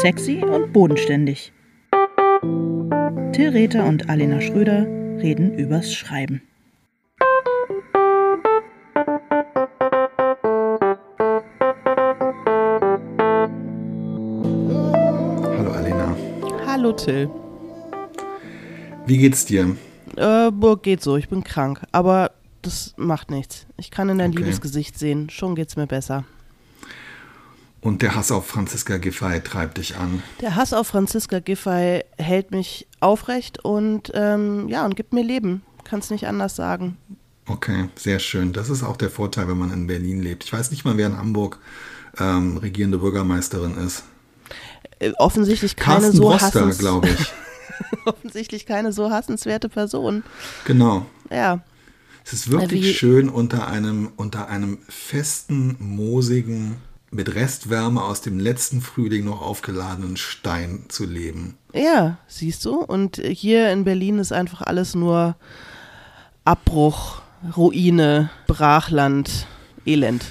Sexy und bodenständig. Till Rether und Alena Schröder reden übers Schreiben. Hallo Alena. Hallo Till. Wie geht's dir? Äh, geht so, ich bin krank. Aber das macht nichts. Ich kann in dein Okay. liebes Gesicht sehen. Schon geht's mir besser. Und der Hass auf Franziska Giffey treibt dich an. Der Hass auf Franziska Giffey hält mich aufrecht und ähm, ja, und gibt mir Leben. Kann's nicht anders sagen. Okay, sehr schön. Das ist auch der Vorteil, wenn man in Berlin lebt. Ich weiß nicht mal, wer in Hamburg ähm, regierende Bürgermeisterin ist. Äh, offensichtlich keine Carsten so hassens glaube ich. offensichtlich keine so hassenswerte Person. Genau. Ja. Es ist wirklich Wie- schön, unter einem, unter einem festen, moosigen, mit Restwärme aus dem letzten Frühling noch aufgeladenen Stein zu leben. Ja, siehst du? Und hier in Berlin ist einfach alles nur Abbruch, Ruine, Brachland, Elend.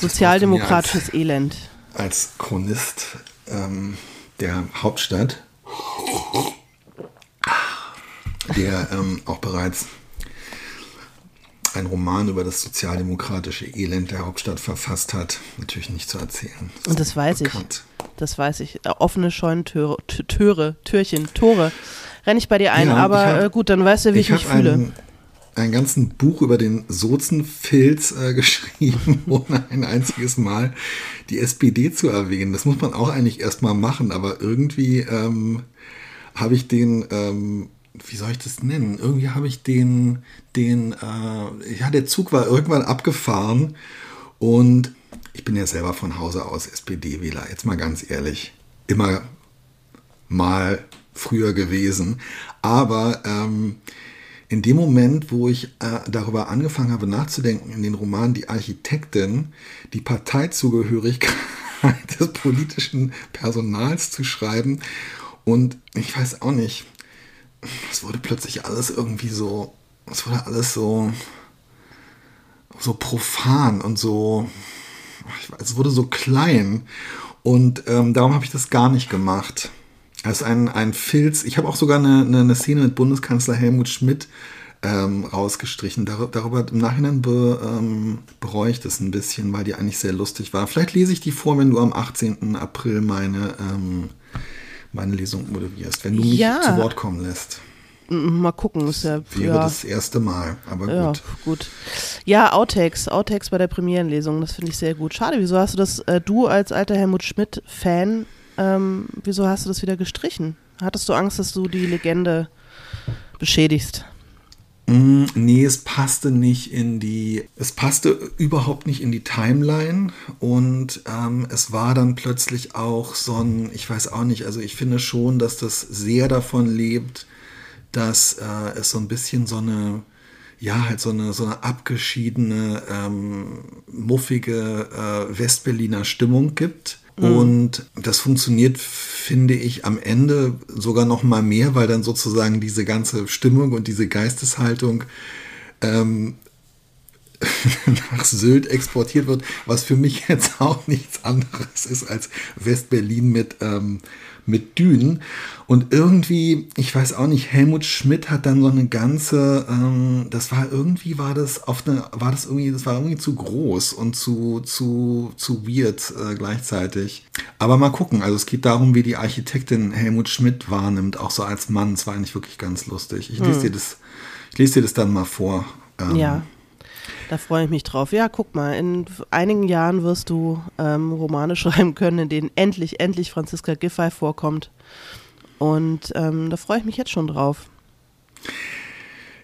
Sozialdemokratisches Elend. Als Chronist ähm, der Hauptstadt, der ähm, auch bereits einen Roman über das sozialdemokratische Elend der Hauptstadt verfasst hat, natürlich nicht zu erzählen. Und das weiß ich. bekannt. Das weiß ich. Äh, Offene Scheunentüre, Türe, Türchen, Tore. Renn ich bei dir ein, Ja, aber ich hab- äh, gut, dann weißt du, wie ich, mich hab fühle. Ein, ein ganzen Buch über den Sozenfilz äh, geschrieben, ohne ein einziges Mal die SPD zu erwähnen. Das muss man auch eigentlich erstmal machen, aber irgendwie ähm, habe ich den, ähm, wie soll ich das nennen? Irgendwie habe ich den, den, äh, ja, der Zug war irgendwann abgefahren und ich bin ja selber von Hause aus SPD-Wähler, jetzt mal ganz ehrlich. Immer mal früher gewesen. Aber ähm, in dem Moment, wo ich äh, darüber angefangen habe nachzudenken, in den Roman Die Architektin, die Parteizugehörigkeit des politischen Personals zu schreiben. Und ich weiß auch nicht, es wurde plötzlich alles irgendwie so, es wurde alles so, so profan und so, ich weiß, es wurde so klein. Und ähm, darum habe ich das gar nicht gemacht. Es ist ein, ein Filz. Ich habe auch sogar eine, eine, eine Szene mit Bundeskanzler Helmut Schmidt ähm, rausgestrichen. Dar darüber im Nachhinein be, ähm, bereue ich das ein bisschen, weil die eigentlich sehr lustig war. Vielleicht lese ich die vor, wenn du am 18. April meine, ähm, meine Lesung moderierst, wenn du mich Ja. zu Wort kommen lässt. Mal gucken, ist ja, Wäre ja, das erste Mal, aber ja gut. gut. Ja, Outtakes, Outtakes bei der Premierenlesung, das finde ich sehr gut. Schade, wieso hast du das, äh, du als alter Helmut Schmidt-Fan, ähm, wieso hast du das wieder gestrichen? Hattest du Angst, dass du die Legende beschädigst? Mm, Nee, es passte nicht in die, es passte überhaupt nicht in die Timeline und ähm, es war dann plötzlich auch so ein, ich weiß auch nicht, also ich finde schon, dass das sehr davon lebt, dass äh, es so ein bisschen so eine, ja, halt so eine, so eine abgeschiedene, ähm, muffige äh, Westberliner Stimmung gibt. Und das funktioniert, finde ich, am Ende sogar noch mal mehr, weil dann sozusagen diese ganze Stimmung und diese Geisteshaltung ähm, nach Sylt exportiert wird, was für mich jetzt auch nichts anderes ist als Westberlin mit, ähm, mit Dünen. Und irgendwie, ich weiß auch nicht, Helmut Schmidt hat dann so eine ganze, ähm, das war irgendwie, war das auf eine, war das irgendwie, das war irgendwie zu groß und zu, zu, zu weird äh, gleichzeitig. Aber mal gucken, also es geht darum, wie die Architektin Helmut Schmidt wahrnimmt, auch so als Mann. Es war eigentlich wirklich ganz lustig. Ich lese dir das, ich lese dir das dann mal vor. Ähm, Ja, da freue ich mich drauf. Ja, guck mal, in einigen Jahren wirst du ähm, Romane schreiben können, in denen endlich, endlich Franziska Giffey vorkommt. Und ähm, da freue ich mich jetzt schon drauf.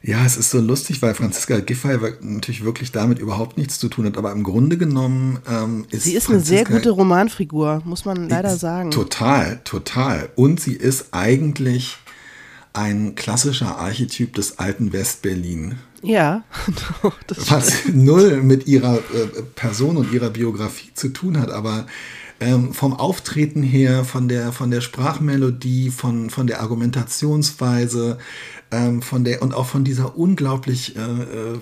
Ja, es ist so lustig, weil Franziska Giffey natürlich wirklich damit überhaupt nichts zu tun hat, aber im Grunde genommen ähm, ist Sie ist eine sehr Franziska- gute Romanfigur, muss man leider sagen. Total, total. Und sie ist eigentlich ein klassischer Archetyp des alten Westberlin. Ja, das was null mit ihrer äh, Person und ihrer Biografie zu tun hat, aber ähm, vom Auftreten her, von der, von der Sprachmelodie, von, von der Argumentationsweise, ähm, von der und auch von dieser unglaublich äh, äh,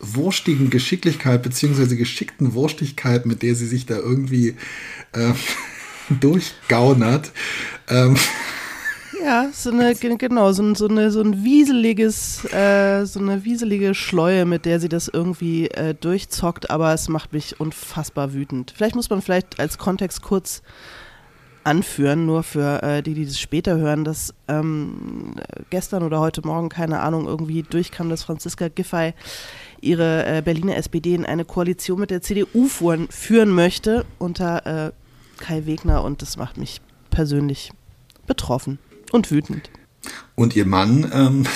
wurstigen Geschicklichkeit beziehungsweise geschickten Wurstigkeit, mit der sie sich da irgendwie äh, durchgaunert. Ähm, Ja, so eine, ge- genau, so, ein- so, eine, so ein wieseliges, äh, so eine wieselige Schleue, mit der sie das irgendwie äh, durchzockt, aber es macht mich unfassbar wütend. Vielleicht muss man vielleicht als Kontext kurz anführen, nur für äh, die, die das später hören, dass ähm, gestern oder heute Morgen, keine Ahnung, irgendwie durchkam, dass Franziska Giffey ihre äh, Berliner SPD in eine Koalition mit der CDU fuhren, führen möchte unter äh, Kai Wegner und das macht mich persönlich betroffen und wütend. und ihr Mann, ähm,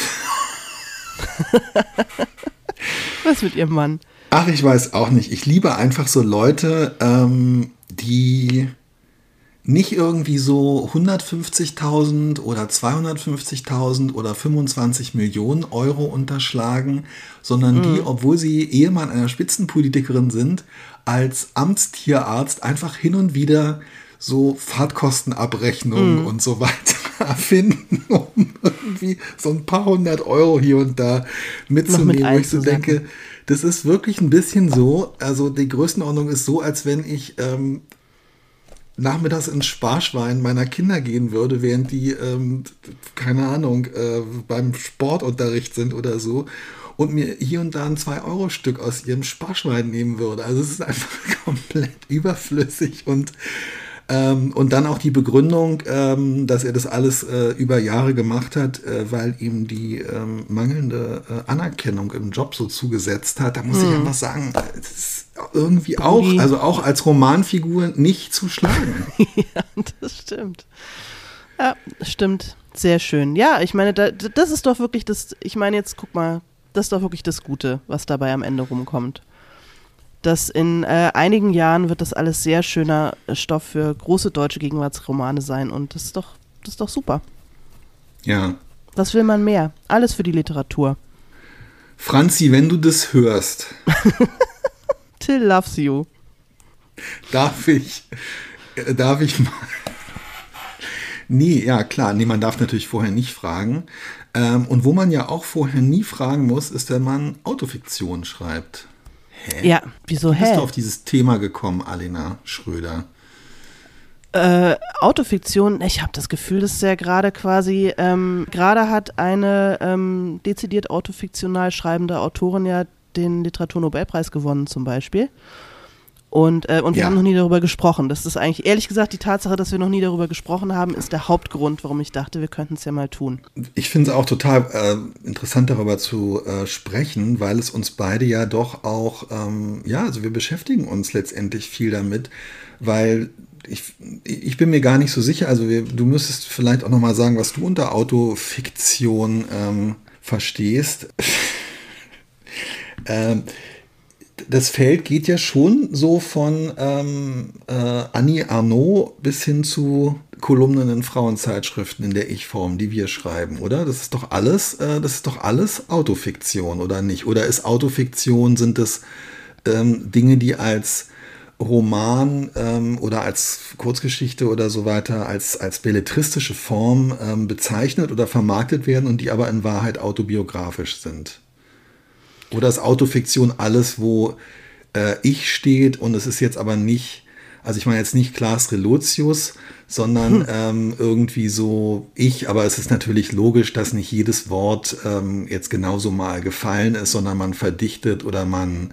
Was mit ihrem Mann? ach, ich weiß auch nicht. Ich liebe einfach so Leute, ähm, die nicht irgendwie so 150.000 oder 250.000 oder 25 Millionen Euro unterschlagen, sondern die, obwohl sie Ehemann einer Spitzenpolitikerin sind, als Amtstierarzt einfach hin und wieder so Fahrtkostenabrechnungen und so weiter erfinden, um irgendwie so ein paar hundert Euro hier und da mitzunehmen, wo ich so denke, das ist wirklich ein bisschen so, also die Größenordnung ist so, als wenn ich ähm, nachmittags ins Sparschwein meiner Kinder gehen würde, während die, ähm, keine Ahnung, äh, beim Sportunterricht sind oder so und mir hier und da ein 2-Euro-Stück aus ihrem Sparschwein nehmen würde. Also es ist einfach komplett überflüssig und ähm, und dann auch die Begründung, ähm, dass er das alles äh, über Jahre gemacht hat, äh, weil ihm die ähm, mangelnde äh, Anerkennung im Job so zugesetzt hat. Da muss ich einfach sagen, das ist irgendwie auch, also auch als Romanfigur nicht zu schlagen. ja, das stimmt. Ja, stimmt. Sehr schön. Ja, ich meine, da, das ist doch wirklich das, ich meine jetzt, guck mal, das ist doch wirklich das Gute, was dabei am Ende rumkommt. Dass in äh, einigen Jahren wird das alles sehr schöner äh, Stoff für große deutsche Gegenwartsromane sein und das ist doch, das ist doch super. ja. Was will man mehr? Alles für die Literatur. Franzi, wenn du das hörst, Till loves you. darf ich, äh, darf ich mal. Nee, ja klar, nee, man darf natürlich vorher nicht fragen. Ähm, und wo man ja auch vorher nie fragen muss, ist, wenn man Autofiktion schreibt. Hä? Ja, wieso Wie bist hä? du auf dieses Thema gekommen, Alena Schröder? Äh, Autofiktion, ich habe das Gefühl, dass er gerade quasi, ähm, gerade hat eine ähm, dezidiert autofiktional schreibende Autorin ja den Literaturnobelpreis gewonnen zum Beispiel. Und, äh, und wir Ja. haben noch nie darüber gesprochen. Das ist eigentlich, ehrlich gesagt, die Tatsache, dass wir noch nie darüber gesprochen haben, ist der Hauptgrund, warum ich dachte, wir könnten es ja mal tun. Ich finde es auch total äh, interessant, darüber zu äh, sprechen, weil es uns beide ja doch auch, ähm, ja, also wir beschäftigen uns letztendlich viel damit, weil ich, ich bin mir gar nicht so sicher, also wir, du müsstest vielleicht auch nochmal sagen, was du unter Autofiktion ähm, verstehst. ähm, das Feld geht ja schon so von ähm, äh, Annie Arnaud bis hin zu Kolumnen in Frauenzeitschriften in der Ich-Form, die wir schreiben, oder? Das ist doch alles, äh, das ist doch alles Autofiktion, oder nicht? Oder ist Autofiktion, sind es ähm, Dinge, die als Roman ähm, oder als Kurzgeschichte oder so weiter als, als belletristische Form ähm, bezeichnet oder vermarktet werden und die aber in Wahrheit autobiografisch sind? Oder ist Autofiktion alles, wo äh, ich steht und es ist jetzt aber nicht, also ich meine jetzt nicht Klaas Relotius, sondern ähm, irgendwie so ich, aber es ist natürlich logisch, dass nicht jedes Wort ähm, jetzt genauso mal gefallen ist, sondern man verdichtet oder man,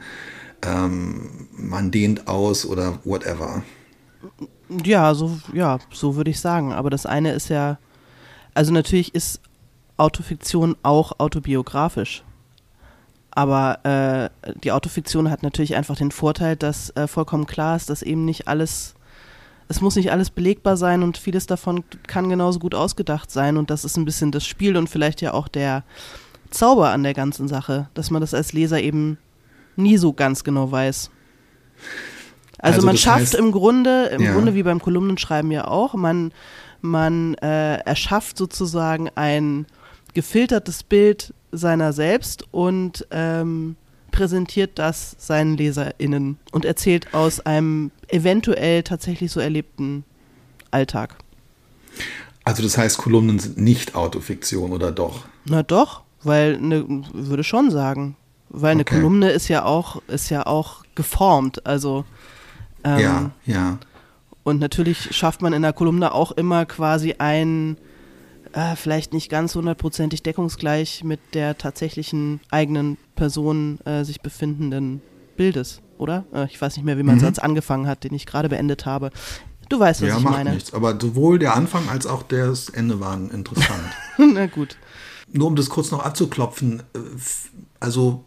ähm, man dehnt aus oder whatever. Ja, so, ja, so würde ich sagen. Aber das eine ist ja, also natürlich ist Autofiktion auch autobiografisch. Aber äh, die Autofiktion hat natürlich einfach den Vorteil, dass äh, vollkommen klar ist, dass eben nicht alles, es muss nicht alles belegbar sein und vieles davon kann genauso gut ausgedacht sein. Und das ist ein bisschen das Spiel und vielleicht ja auch der Zauber an der ganzen Sache, dass man das als Leser eben nie so ganz genau weiß. Also, Also man schafft heißt- im Grunde, im Ja. Grunde wie beim Kolumnenschreiben ja auch, man, man äh, erschafft sozusagen ein gefiltertes Bild seiner selbst und ähm, präsentiert das seinen LeserInnen und erzählt aus einem eventuell tatsächlich so erlebten Alltag. Also das heißt, Kolumnen sind nicht Autofiktion oder doch? Na doch, weil ne, würde schon sagen, weil eine Okay. Kolumne ist ja auch ist ja auch geformt, also ähm, ja, ja. Und natürlich schafft man in der Kolumne auch immer quasi ein, äh, vielleicht nicht ganz hundertprozentig deckungsgleich mit der tatsächlichen eigenen Person äh, sich befindenden Bildes, oder? Äh, ich weiß nicht mehr, wie mein Mhm. Satz angefangen hat, den ich gerade beendet habe. Du weißt, was ja, ich macht meine. nichts. Aber sowohl der Anfang als auch das Ende waren interessant. Na gut. Nur um das kurz noch abzuklopfen, äh, also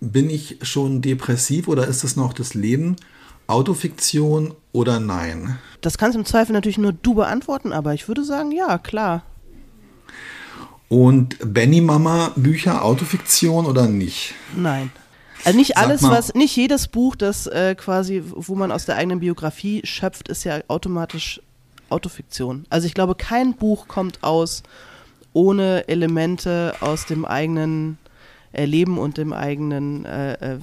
bin ich schon depressiv oder ist das noch das Leben? Autofiktion oder nein? Das kannst im Zweifel natürlich nur du beantworten, aber ich würde sagen, ja, klar. Und Benny Mama Bücher Autofiktion oder nicht? Nein. Also nicht alles, was, nicht jedes Buch, das äh, quasi, wo man aus der eigenen Biografie schöpft, ist ja automatisch Autofiktion. Also ich glaube, kein Buch kommt aus ohne Elemente aus dem eigenen Erleben und dem eigenen äh, äh,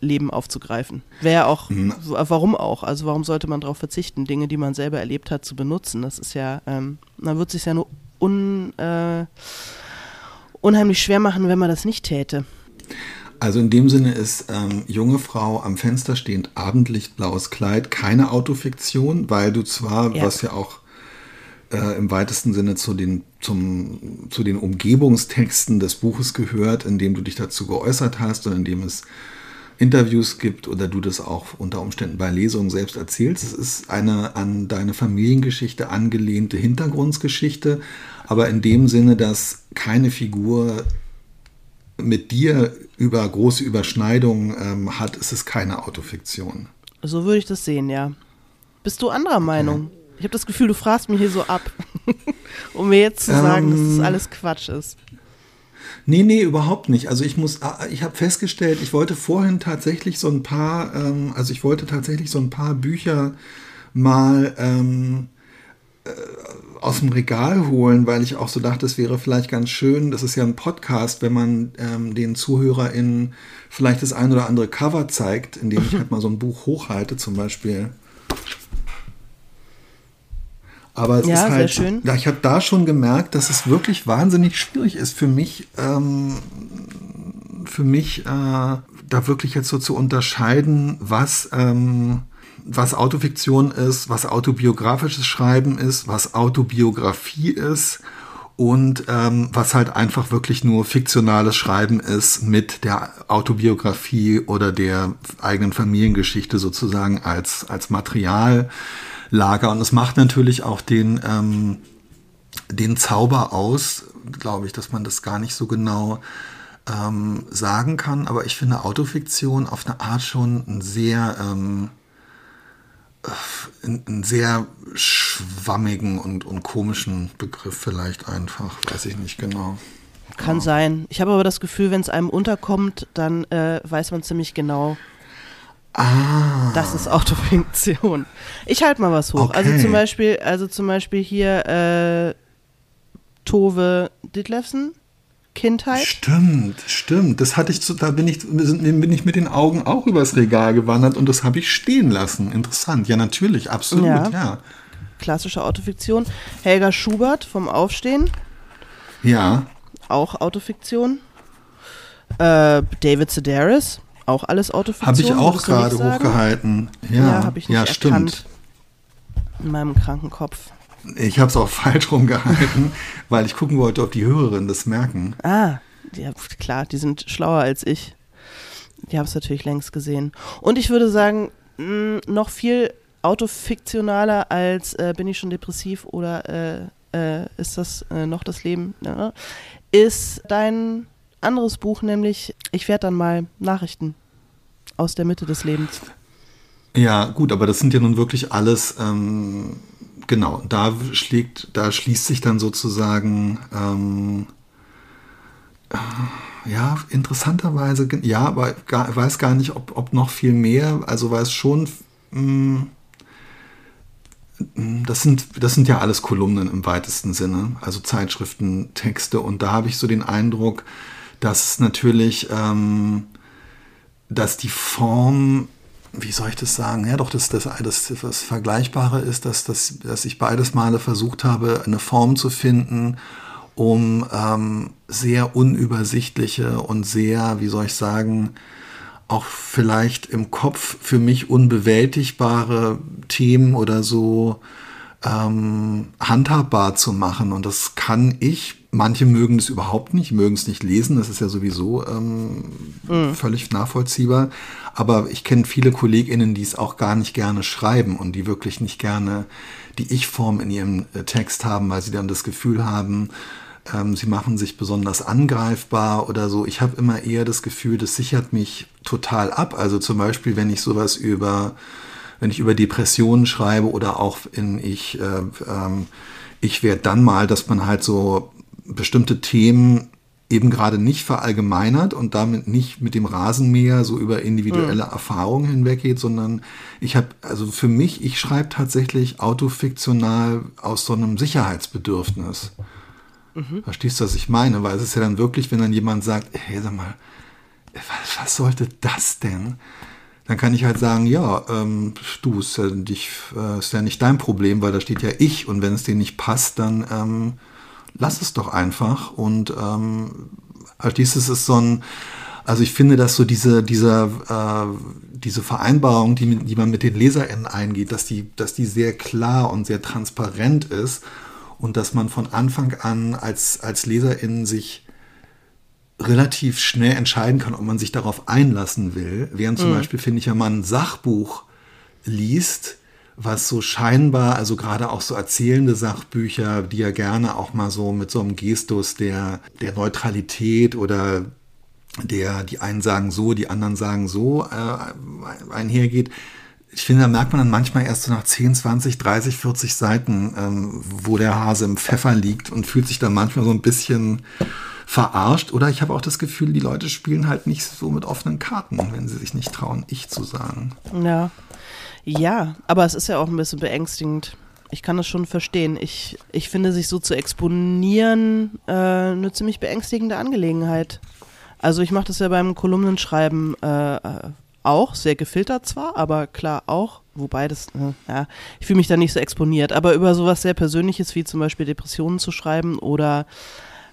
Leben aufzugreifen. Wäre auch, Mhm. warum auch? Also warum sollte man darauf verzichten, Dinge, die man selber erlebt hat, zu benutzen? Das ist ja, ähm, man wird sich ja nur un, äh, unheimlich schwer machen, wenn man das nicht täte. Also in dem Sinne ist ähm, junge Frau am Fenster stehend, Abendlicht, blaues Kleid, keine Autofiktion, weil du zwar, Ja. was ja auch äh, im weitesten Sinne zu den, zum, zu den Umgebungstexten des Buches gehört, in dem du dich dazu geäußert hast und in dem es Interviews gibt oder du das auch unter Umständen bei Lesungen selbst erzählst. Es ist eine an deine Familiengeschichte angelehnte Hintergrundgeschichte, aber in dem Sinne, dass keine Figur mit dir über große Überschneidungen ähm, hat, ist es keine Autofiktion. So würde ich das sehen, ja. Bist du anderer Meinung? Ich habe das Gefühl, du fragst mich hier so ab, um mir jetzt zu sagen, dass das Ähm, alles Quatsch ist. Nee, nee, überhaupt nicht. Also ich muss, ah, ich habe festgestellt, ich wollte vorhin tatsächlich so ein paar, ähm, also ich wollte tatsächlich so ein paar Bücher mal ähm, äh, aus dem Regal holen, weil ich auch so dachte, es wäre vielleicht ganz schön, das ist ja ein Podcast, wenn man ähm, den ZuhörerInnen vielleicht das ein oder andere Cover zeigt, indem ich halt mal so ein Buch hochhalte, zum Beispiel. Aber es Ja, ist sehr halt, schön. ja, ich habe da schon gemerkt, dass es wirklich wahnsinnig schwierig ist für mich, ähm, für mich äh, da wirklich jetzt so zu unterscheiden, was, ähm, was Autofiktion ist, was autobiografisches Schreiben ist, was Autobiografie ist und ähm, was halt einfach wirklich nur fiktionales Schreiben ist mit der Autobiografie oder der eigenen Familiengeschichte sozusagen als, als Materiallager. Und es macht natürlich auch den, ähm, den Zauber aus, glaube ich, dass man das gar nicht so genau ähm, sagen kann. Aber ich finde Autofiktion auf eine Art schon ein sehr, ähm, äh, einen sehr schwammigen und, und komischen Begriff vielleicht einfach, weiß ich nicht genau. Kann sein. Ich habe aber das Gefühl, wenn es einem unterkommt, dann äh, weiß man ziemlich genau, Ah, das ist Autofiktion. Ich halte mal was hoch. Also Okay. zum Beispiel, also zum Beispiel hier äh, Tove Ditlevsen, Kindheit. Stimmt, stimmt. Das hatte ich, zu, da bin ich, bin ich mit den Augen auch übers Regal gewandert und das habe ich stehen lassen. Interessant. Ja, natürlich, absolut, Ja. ja. klassische Autofiktion. Helga Schubert vom Aufstehen, Ja, auch Autofiktion. Äh, David Sedaris, auch alles Autofiktion. habe ich auch gerade hochgehalten. Ja, Ja, habe ich nicht ja stimmt. In meinem kranken Kopf. Ich habe es auch falsch rumgehalten, weil ich gucken wollte, ob die Hörerinnen das merken. Ah, ja, klar, die sind schlauer als ich. Die haben es natürlich längst gesehen. Und ich würde sagen, mh, noch viel autofiktionaler als äh, Bin ich schon depressiv oder äh, äh, ist das äh, noch das Leben? Ja, ist dein anderes Buch, nämlich Ich werde dann mal Nachrichten aus der Mitte des Lebens. Ja, gut, aber das sind ja nun wirklich alles, ähm, genau, da schlägt, da schließt sich dann sozusagen, ähm, äh, ja, interessanterweise, ja, aber gar, weiß gar nicht, ob, ob noch viel mehr, also weiß schon, mh, das sind, das sind ja alles Kolumnen im weitesten Sinne, also Zeitschriften, Texte. Und da habe ich so den Eindruck, dass natürlich, ähm, dass die Form, wie soll ich das sagen? Ja, doch, dass das, das, das Vergleichbare ist, dass, dass, dass ich beides Male versucht habe, eine Form zu finden, um ähm, sehr unübersichtliche und sehr, wie soll ich sagen, auch vielleicht im Kopf für mich unbewältigbare Themen oder so ähm, handhabbar zu machen. Und das kann ich. Manche mögen es überhaupt nicht, mögen es nicht lesen. Das ist ja sowieso ähm, mhm. völlig nachvollziehbar. Aber ich kenne viele KollegInnen, die es auch gar nicht gerne schreiben und die wirklich nicht gerne die Ich-Form in ihrem äh, Text haben, weil sie dann das Gefühl haben, ähm, sie machen sich besonders angreifbar oder so. Ich habe immer eher das Gefühl, das sichert mich total ab. Also zum Beispiel, wenn ich sowas über wenn ich über Depressionen schreibe oder auch in ich, äh, ähm, ich werde dann mal, dass man halt so bestimmte Themen eben gerade nicht verallgemeinert und damit nicht mit dem Rasenmäher so über individuelle mhm. Erfahrungen hinweggeht, sondern ich habe, also für mich, ich schreibe tatsächlich autofiktional aus so einem Sicherheitsbedürfnis. Mhm. Verstehst du, was ich meine? Weil es ist ja dann wirklich, wenn dann jemand sagt, hey, sag mal, was, was sollte das denn? dann kann ich halt sagen, ja, ähm, du, ist ja, dich, äh, ist ja nicht dein Problem, weil da steht ja ich und wenn es dir nicht passt, dann ähm, lass es doch einfach. Und ähm, als dieses ist so ein, also ich finde, dass so diese, diese, äh, diese Vereinbarung, die, die man mit den LeserInnen eingeht, dass die, dass die sehr klar und sehr transparent ist und dass man von Anfang an als, als LeserInnen sich relativ schnell entscheiden kann, ob man sich darauf einlassen will. Während zum mhm. Beispiel, finde ich, wenn man ein Sachbuch liest, was so scheinbar, also gerade auch so erzählende Sachbücher, die ja gerne auch mal so mit so einem Gestus der, der Neutralität oder der, die einen sagen so, die anderen sagen so, äh, einhergeht. Ich finde, da merkt man dann manchmal erst so nach 10, 20, 30, 40 Seiten, ähm, wo der Hase im Pfeffer liegt und fühlt sich dann manchmal so ein bisschen verarscht. Oder ich habe auch das Gefühl, die Leute spielen halt nicht so mit offenen Karten, wenn sie sich nicht trauen, ich zu sagen. Ja. Ja, aber es ist ja auch ein bisschen beängstigend. Ich kann das schon verstehen. Ich, ich finde, sich so zu exponieren, äh, eine ziemlich beängstigende Angelegenheit. Also ich mache das ja beim Kolumnenschreiben äh, äh, auch, sehr gefiltert zwar, aber klar auch, wobei das, äh, ja, ich fühle mich da nicht so exponiert, aber über sowas sehr Persönliches wie zum Beispiel Depressionen zu schreiben oder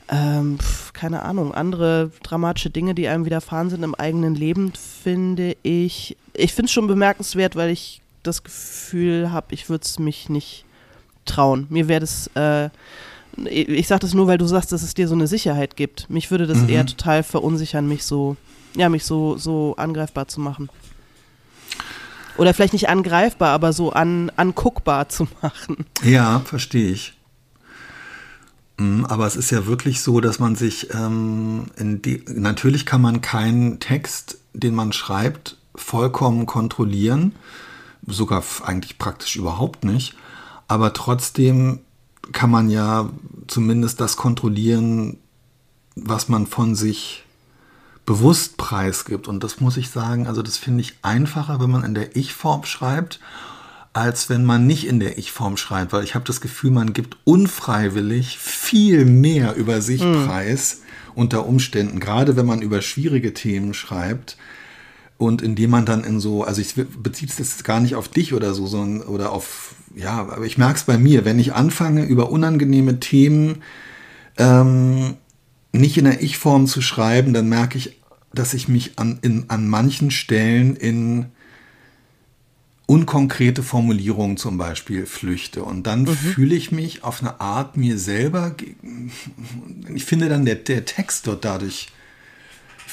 ähm, pf, keine Ahnung, andere dramatische Dinge, die einem widerfahren sind im eigenen Leben, finde ich, ich finde es schon bemerkenswert, weil ich das Gefühl habe, ich würde es mich nicht trauen. Mir wäre das, äh, ich sage das nur, weil du sagst, dass es dir so eine Sicherheit gibt. Mich würde das mhm. eher total verunsichern, mich so, ja, mich so, so angreifbar zu machen. Oder vielleicht nicht angreifbar, aber so an, anguckbar zu machen. Ja, verstehe ich. Mhm, aber es ist ja wirklich so, dass man sich ähm, in die, natürlich kann man keinen Text, den man schreibt, vollkommen kontrollieren, sogar eigentlich praktisch überhaupt nicht. Aber trotzdem kann man ja zumindest das kontrollieren, was man von sich bewusst preisgibt. Und das muss ich sagen, also das finde ich einfacher, wenn man in der Ich-Form schreibt als wenn man nicht in der Ich-Form schreibt, weil ich habe das Gefühl, man gibt unfreiwillig viel mehr über sich mhm. preis unter Umständen, gerade wenn man über schwierige Themen schreibt und indem man dann in so, also ich beziehe es jetzt gar nicht auf dich oder so, sondern oder auf, ja, aber ich merke es bei mir, wenn ich anfange, über unangenehme Themen ähm, nicht in der Ich-Form zu schreiben, dann merke ich, dass ich mich an, in, an manchen Stellen in unkonkrete Formulierungen zum Beispiel flüchte. Und dann mhm. fühle ich mich auf eine Art mir selber, ich finde dann der, der Text dort dadurch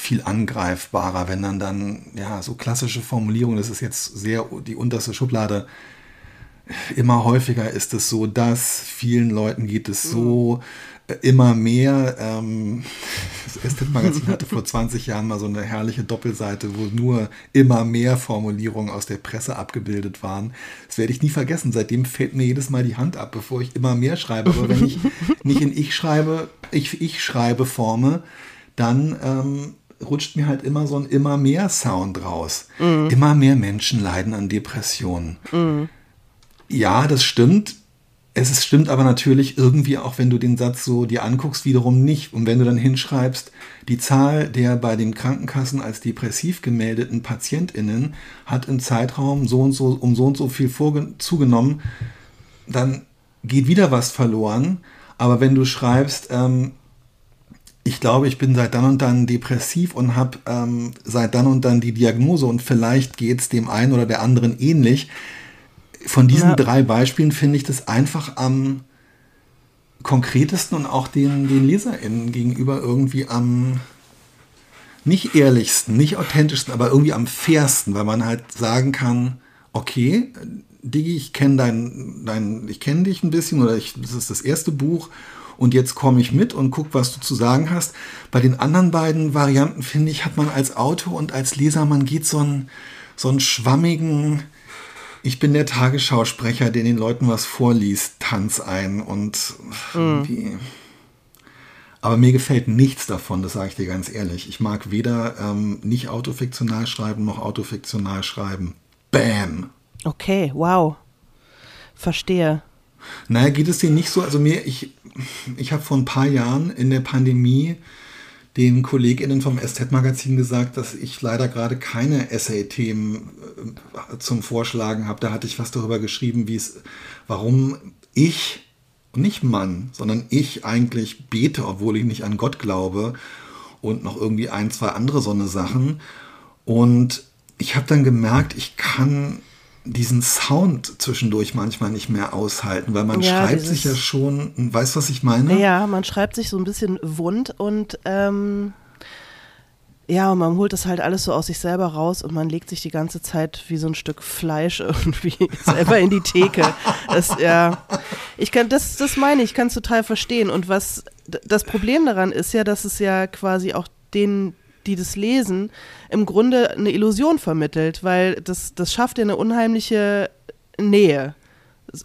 viel angreifbarer, wenn dann dann, ja, so klassische Formulierungen, das ist jetzt sehr die unterste Schublade, immer häufiger ist es so, dass vielen Leuten geht es so, mhm immer mehr. Ähm, das Estet-Magazin hatte vor 20 Jahren mal so eine herrliche Doppelseite, wo nur immer mehr Formulierungen aus der Presse abgebildet waren. Das werde ich nie vergessen. Seitdem fällt mir jedes Mal die Hand ab, bevor ich immer mehr schreibe. Aber wenn ich nicht in Ich schreibe, ich, ich schreibe forme, dann ähm, rutscht mir halt immer so ein immer mehr Sound raus. Mhm. Immer mehr Menschen leiden an Depressionen. Mhm. Ja, das stimmt es stimmt aber natürlich irgendwie auch, wenn du den Satz so dir anguckst, wiederum nicht. Und wenn du dann hinschreibst, die Zahl der bei den Krankenkassen als depressiv gemeldeten PatientInnen hat im Zeitraum so und so um so und so viel zugenommen, dann geht wieder was verloren. Aber wenn du schreibst, ähm, ich glaube, ich bin seit dann und dann depressiv und habe ähm, seit dann und dann die Diagnose und vielleicht geht es dem einen oder der anderen ähnlich. Von diesen ja. drei Beispielen finde ich das einfach am konkretesten und auch den, den LeserInnen gegenüber irgendwie am nicht ehrlichsten, nicht authentischsten, aber irgendwie am fairsten, weil man halt sagen kann, okay, Digi, ich kenne dein, dein, ich kenne dich ein bisschen oder ich, das ist das erste Buch und jetzt komme ich mit und guck, was du zu sagen hast. Bei den anderen beiden Varianten, finde ich, hat man als Autor und als Leser, man geht so einen, so einen schwammigen, ich bin der Tagesschausprecher, der den Leuten was vorliest, Tanz ein und mhm. Aber mir gefällt nichts davon, das sage ich dir ganz ehrlich. Ich mag weder ähm, nicht autofiktional schreiben noch autofiktional schreiben. Bam! Okay, wow. Verstehe. Naja, geht es dir nicht so? Also mir, ich, ich habe vor ein paar Jahren in der Pandemie den KollegInnen vom SZ-Magazin gesagt, dass ich leider gerade keine Essay-Themen äh, zum Vorschlagen habe. Da hatte ich was darüber geschrieben, wie es, warum ich, nicht Mann, sondern ich eigentlich bete, obwohl ich nicht an Gott glaube und noch irgendwie ein, zwei andere so eine Sachen. Und ich habe dann gemerkt, ich kann diesen Sound zwischendurch manchmal nicht mehr aushalten, weil man ja, schreibt sich ja schon, weißt du, was ich meine? Ja, man schreibt sich so ein bisschen wund und ähm, ja, und man holt das halt alles so aus sich selber raus und man legt sich die ganze Zeit wie so ein Stück Fleisch irgendwie selber in die Theke. Das, ja, ich kann, das, das meine ich, kann es total verstehen. Und was das Problem daran ist ja, dass es ja quasi auch den die das lesen, im Grunde eine Illusion vermittelt, weil das, das schafft ja eine unheimliche Nähe,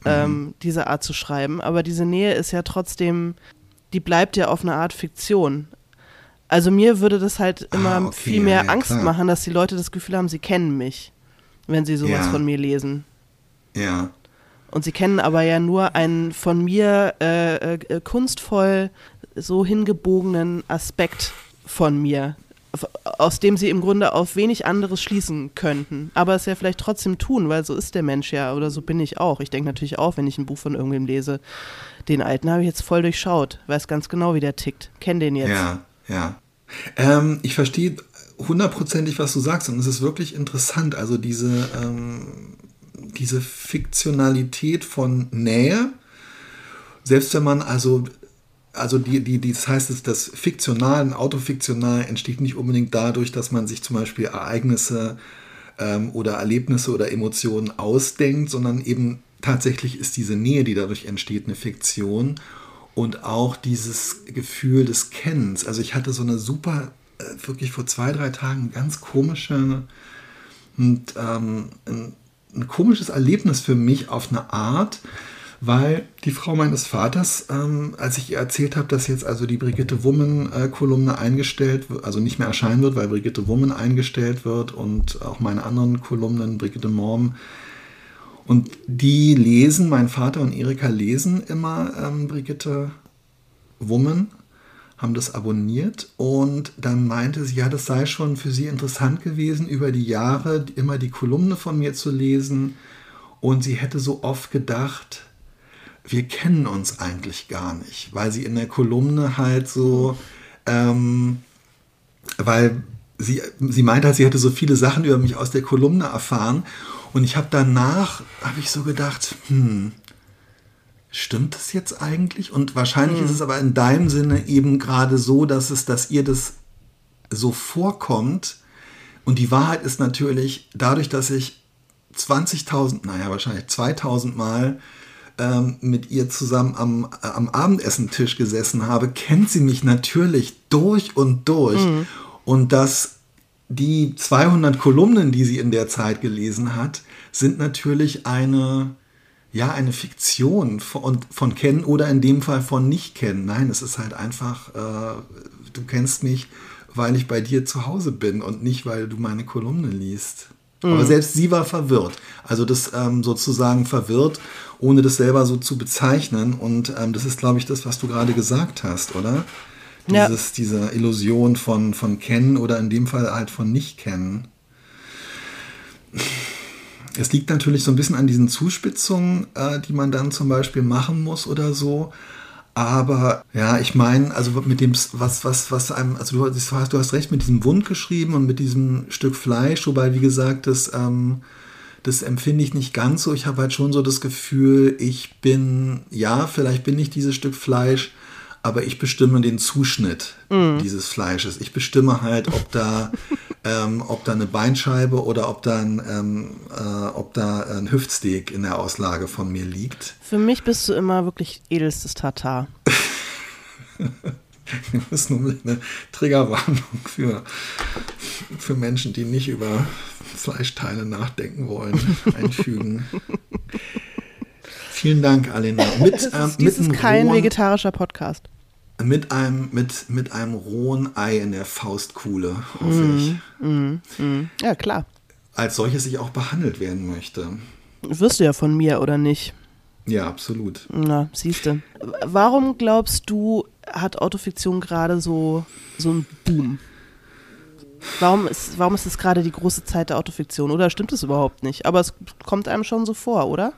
ähm, mhm. diese Art zu schreiben. Aber diese Nähe ist ja trotzdem, die bleibt ja auf eine Art Fiktion. Also mir würde das halt ah, immer ah, okay, viel mehr ja, Angst klar. machen, dass die Leute das Gefühl haben, sie kennen mich, wenn sie sowas ja. von mir lesen. Ja. Und sie kennen aber ja nur einen von mir äh, äh, kunstvoll so hingebogenen Aspekt von mir, aus dem sie im Grunde auf wenig anderes schließen könnten. Aber es ja vielleicht trotzdem tun, weil so ist der Mensch ja oder so bin ich auch. Ich denke natürlich auch, wenn ich ein Buch von irgendwem lese, den alten habe ich jetzt voll durchschaut, weiß ganz genau, wie der tickt, kenne den jetzt. Ja, ja. Ähm, ich verstehe hundertprozentig, was du sagst und es ist wirklich interessant. Also diese, ähm, diese Fiktionalität von Nähe, selbst wenn man also also die, die, die, das heißt, das Fiktional und Autofiktional entsteht nicht unbedingt dadurch, dass man sich zum Beispiel Ereignisse ähm, oder Erlebnisse oder Emotionen ausdenkt, sondern eben tatsächlich ist diese Nähe, die dadurch entsteht, eine Fiktion und auch dieses Gefühl des Kennens. Also ich hatte so eine super, äh, wirklich vor zwei, drei Tagen ganz komische und ähm, ein, ein komisches Erlebnis für mich auf eine Art, weil die Frau meines Vaters, ähm, als ich ihr erzählt habe, dass jetzt also die Brigitte Woman-Kolumne eingestellt wird, also nicht mehr erscheinen wird, weil Brigitte Woman eingestellt wird und auch meine anderen Kolumnen, Brigitte Morm, und die lesen, mein Vater und Erika lesen immer ähm, Brigitte Woman, haben das abonniert und dann meinte sie, ja, das sei schon für sie interessant gewesen, über die Jahre immer die Kolumne von mir zu lesen. Und sie hätte so oft gedacht, wir kennen uns eigentlich gar nicht, weil sie in der Kolumne halt so, ähm, weil sie, sie meinte halt, sie hätte so viele Sachen über mich aus der Kolumne erfahren und ich habe danach, habe ich so gedacht, hm, stimmt das jetzt eigentlich? Und wahrscheinlich hm. ist es aber in deinem Sinne eben gerade so, dass es, dass ihr das so vorkommt. Und die Wahrheit ist natürlich, dadurch, dass ich 20.000, naja, wahrscheinlich 2000 Mal ähm, mit ihr zusammen am, äh, am Abendessentisch gesessen habe, kennt sie mich natürlich durch und durch. Mhm. Und dass die 200 Kolumnen, die sie in der Zeit gelesen hat, sind natürlich eine, ja, eine Fiktion von, von kennen oder in dem Fall von nicht kennen. Nein, es ist halt einfach, äh, du kennst mich, weil ich bei dir zu Hause bin und nicht, weil du meine Kolumne liest. Mhm. Aber selbst sie war verwirrt. Also das ähm, sozusagen verwirrt, ohne das selber so zu bezeichnen. Und ähm, das ist, glaube ich, das, was du gerade gesagt hast, oder? Dieses, ja. Diese Illusion von, von Kennen oder in dem Fall halt von Nicht-Kennen. Es liegt natürlich so ein bisschen an diesen Zuspitzungen, äh, die man dann zum Beispiel machen muss oder so. Aber ja, ich meine, also mit dem, was, was, was einem, also du, hast, du hast recht mit diesem Wund geschrieben und mit diesem Stück Fleisch, wobei, wie gesagt, das, ähm, das empfinde ich nicht ganz so. Ich habe halt schon so das Gefühl, ich bin, ja, vielleicht bin ich dieses Stück Fleisch, aber ich bestimme den Zuschnitt mm. dieses Fleisches. Ich bestimme halt, ob da, ähm, ob da eine Beinscheibe oder ob da, ein, ähm, äh, ob da ein Hüftsteak in der Auslage von mir liegt. Für mich bist du immer wirklich edelstes Tatar. Das ist nur eine Triggerwarnung für, für Menschen, die nicht über Fleischteile nachdenken wollen, einfügen. Vielen Dank, Alena. Mit, das ist, ähm, dies ist kein rohen, vegetarischer Podcast. Mit einem, mit, mit einem rohen Ei in der Faustkuhle, hoffe mm, ich. Mm, mm. Ja, klar. Als solches ich auch behandelt werden möchte. Wirst du ja von mir, oder nicht? Ja, absolut. Na, siehst du. Warum glaubst du, hat Autofiktion gerade so, so einen Boom? Warum ist, warum ist es gerade die große Zeit der Autofiktion? Oder stimmt es überhaupt nicht? Aber es kommt einem schon so vor, oder?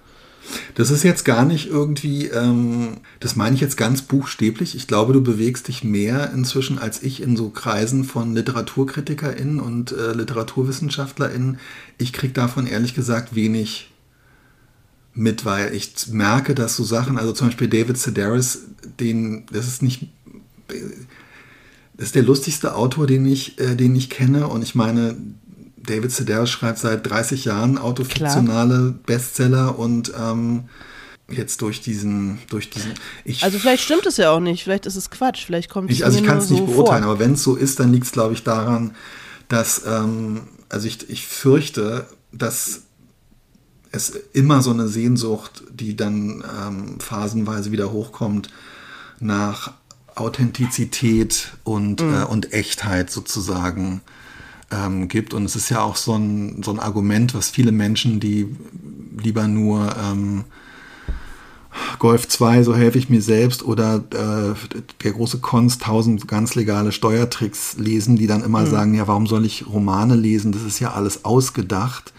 Das ist jetzt gar nicht irgendwie, ähm, das meine ich jetzt ganz buchstäblich. Ich glaube, du bewegst dich mehr inzwischen als ich in so Kreisen von LiteraturkritikerInnen und äh, LiteraturwissenschaftlerInnen. Ich kriege davon ehrlich gesagt wenig mit, weil ich merke, dass so Sachen, also zum Beispiel David Sedaris, den, das ist nicht, das ist der lustigste Autor, den ich, äh, den ich kenne und ich meine, David Sedaris schreibt seit 30 Jahren autofiktionale. Bestseller und ähm, jetzt durch diesen, durch diesen. Ich, also vielleicht stimmt es ja auch nicht, vielleicht ist es Quatsch, vielleicht kommt es ich, Also ich kann es nicht so beurteilen, vor. aber wenn es so ist, dann liegt es, glaube ich, daran, dass, ähm, also ich, ich fürchte, dass es immer so eine Sehnsucht, die dann ähm, phasenweise wieder hochkommt, nach Authentizität und, mhm. äh, und Echtheit sozusagen ähm, gibt. Und es ist ja auch so ein, so ein Argument, was viele Menschen, die lieber nur ähm, Golf 2, so helfe ich mir selbst, oder äh, der große Konst, tausend ganz legale Steuertricks lesen, die dann immer mhm. sagen, ja, warum soll ich Romane lesen? Das ist ja alles ausgedacht.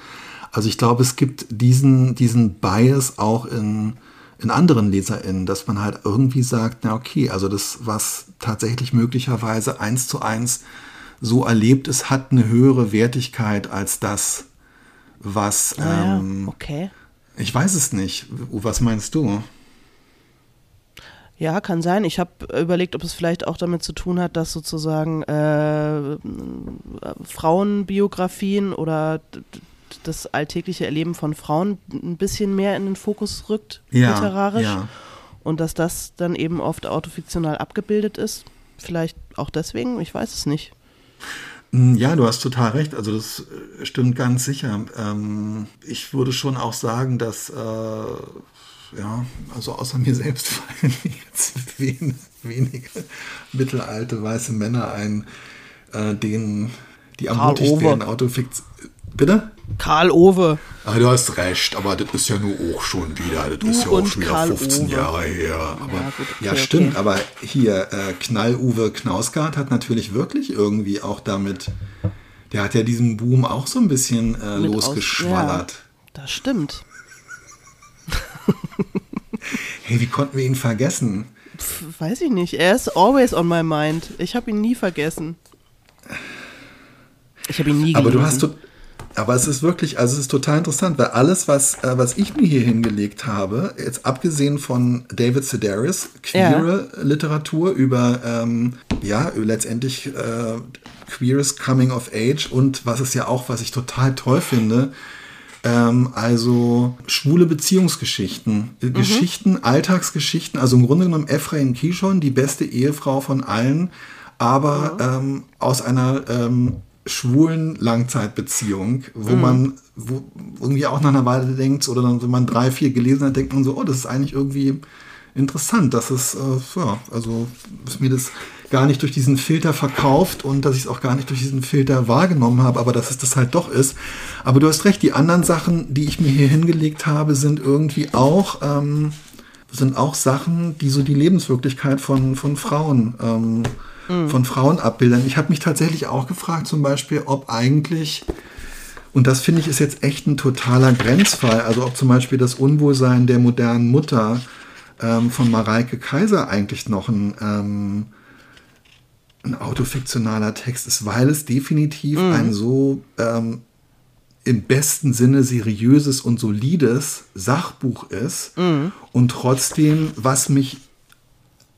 Also ich glaube, es gibt diesen, diesen Bias auch in, in anderen LeserInnen, dass man halt irgendwie sagt, na okay, also das, was tatsächlich möglicherweise eins zu eins so erlebt ist, hat eine höhere Wertigkeit als das, was. Oh ja, ähm, okay. Ich weiß es nicht. Was meinst du? Ja, kann sein. Ich habe überlegt, ob es vielleicht auch damit zu tun hat, dass sozusagen äh, Frauenbiografien oder das alltägliche Erleben von Frauen ein bisschen mehr in den Fokus rückt, ja, literarisch. Ja. Und dass das dann eben oft autofiktional abgebildet ist. Vielleicht auch deswegen, ich weiß es nicht. Hm, ja, du hast total recht. Also das äh, stimmt ganz sicher. Ähm, ich würde schon auch sagen, dass äh, ja, also außer mir selbst fallen jetzt wen, wenige mittelalte weiße Männer ein, äh, denen die ermutigt werden, Autofiktion. Bitte? Karl Owe. Ah, du hast recht, aber das ist ja nur auch schon wieder, das du ist ja auch schon wieder Karl 15 Uwe. Jahre her. Aber, ja, gut, okay, ja stimmt, okay. aber hier, äh, Knall-Uwe Knausgard hat natürlich wirklich irgendwie auch damit, der hat ja diesen Boom auch so ein bisschen äh, losgeschwallert. Aus, ja, das stimmt. hey, wie konnten wir ihn vergessen? Pff, weiß ich nicht, er ist always on my mind. Ich habe ihn nie vergessen. Ich habe ihn nie gelesen. Aber du hast, du, aber es ist wirklich, also es ist total interessant, weil alles, was, äh, was ich mir hier hingelegt habe, jetzt abgesehen von David Sedaris, queere ja. Literatur über, ähm, ja, letztendlich äh, queeres Coming of Age und was ist ja auch, was ich total toll finde, ähm, also schwule Beziehungsgeschichten, mhm. Geschichten, Alltagsgeschichten, also im Grunde genommen Ephraim Kishon, die beste Ehefrau von allen, aber mhm. ähm, aus einer ähm, schwulen Langzeitbeziehung, wo mhm. man wo irgendwie auch nach einer Weile denkt, oder dann, wenn man drei, vier gelesen hat, denkt man so, oh, das ist eigentlich irgendwie interessant, dass es, äh, ja, also dass mir das gar nicht durch diesen Filter verkauft und dass ich es auch gar nicht durch diesen Filter wahrgenommen habe, aber dass es das halt doch ist. Aber du hast recht, die anderen Sachen, die ich mir hier hingelegt habe, sind irgendwie auch, ähm, sind auch Sachen, die so die Lebenswirklichkeit von, von Frauen ähm, mhm. von Frauenabbildern. Ich habe mich tatsächlich auch gefragt, zum Beispiel, ob eigentlich, und das finde ich ist jetzt echt ein totaler Grenzfall, also ob zum Beispiel das Unwohlsein der modernen Mutter ähm, von Mareike Kaiser eigentlich noch ein, ähm, ein autofiktionaler Text ist, weil es definitiv mhm. ein so ähm, im besten Sinne seriöses und solides Sachbuch ist mhm. und trotzdem, was mich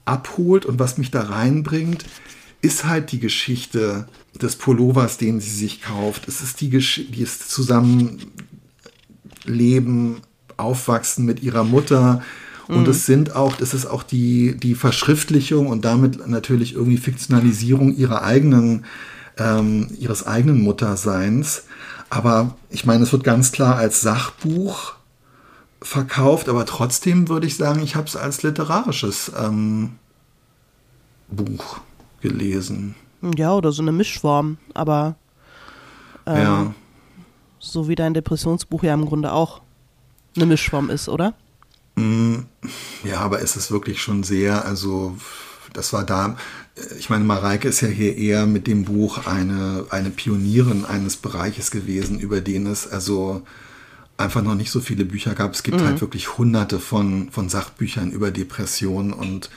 abholt und was mich da reinbringt, ist halt die Geschichte des Pullovers, den sie sich kauft. Es ist die Geschichte, die ist Zusammenleben, Aufwachsen mit ihrer Mutter. Und mhm. es sind auch, es ist auch die, die Verschriftlichung und damit natürlich irgendwie Fiktionalisierung ihrer eigenen, ähm, ihres eigenen Mutterseins. Aber ich meine, es wird ganz klar als Sachbuch verkauft, aber trotzdem würde ich sagen, ich habe es als literarisches ähm, Buch gelesen. Ja, oder so eine Mischform, aber ähm, ja. so wie dein Depressionsbuch ja im Grunde auch eine Mischform ist, oder? Mm, ja, aber es ist wirklich schon sehr, also das war da, ich meine, Mareike ist ja hier eher mit dem Buch eine, eine Pionierin eines Bereiches gewesen, über den es also einfach noch nicht so viele Bücher gab. Es gibt mhm. halt wirklich hunderte von, von Sachbüchern über Depressionen und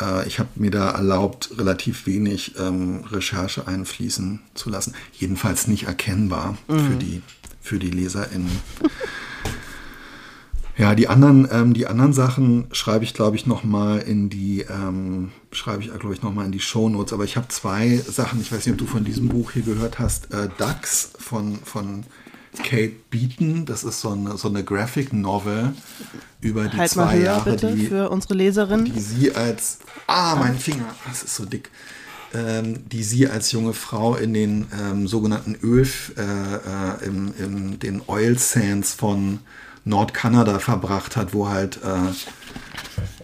äh, ich habe mir da erlaubt, relativ wenig ähm, Recherche einfließen zu lassen. Jedenfalls nicht erkennbar mhm. für, die, für die LeserInnen. Ja, die anderen, ähm, die anderen Sachen schreibe ich, glaube ich, nochmal in die, ähm, schreibe ich, glaube ich, nochmal in die Shownotes. Aber ich habe zwei Sachen, ich weiß nicht, ob du von diesem Buch hier gehört hast, äh, Ducks von, von Kate Beaton. Das ist so eine, so eine Graphic Novel über die halt zwei höher, Jahre, bitte, die, für unsere Leserin. die sie als, ah, mein Finger, das ist so dick. Ähm, die sie als junge Frau in den ähm, sogenannten Öl, äh, äh, in, in den Oil Sands von Nordkanada verbracht hat, wo halt äh,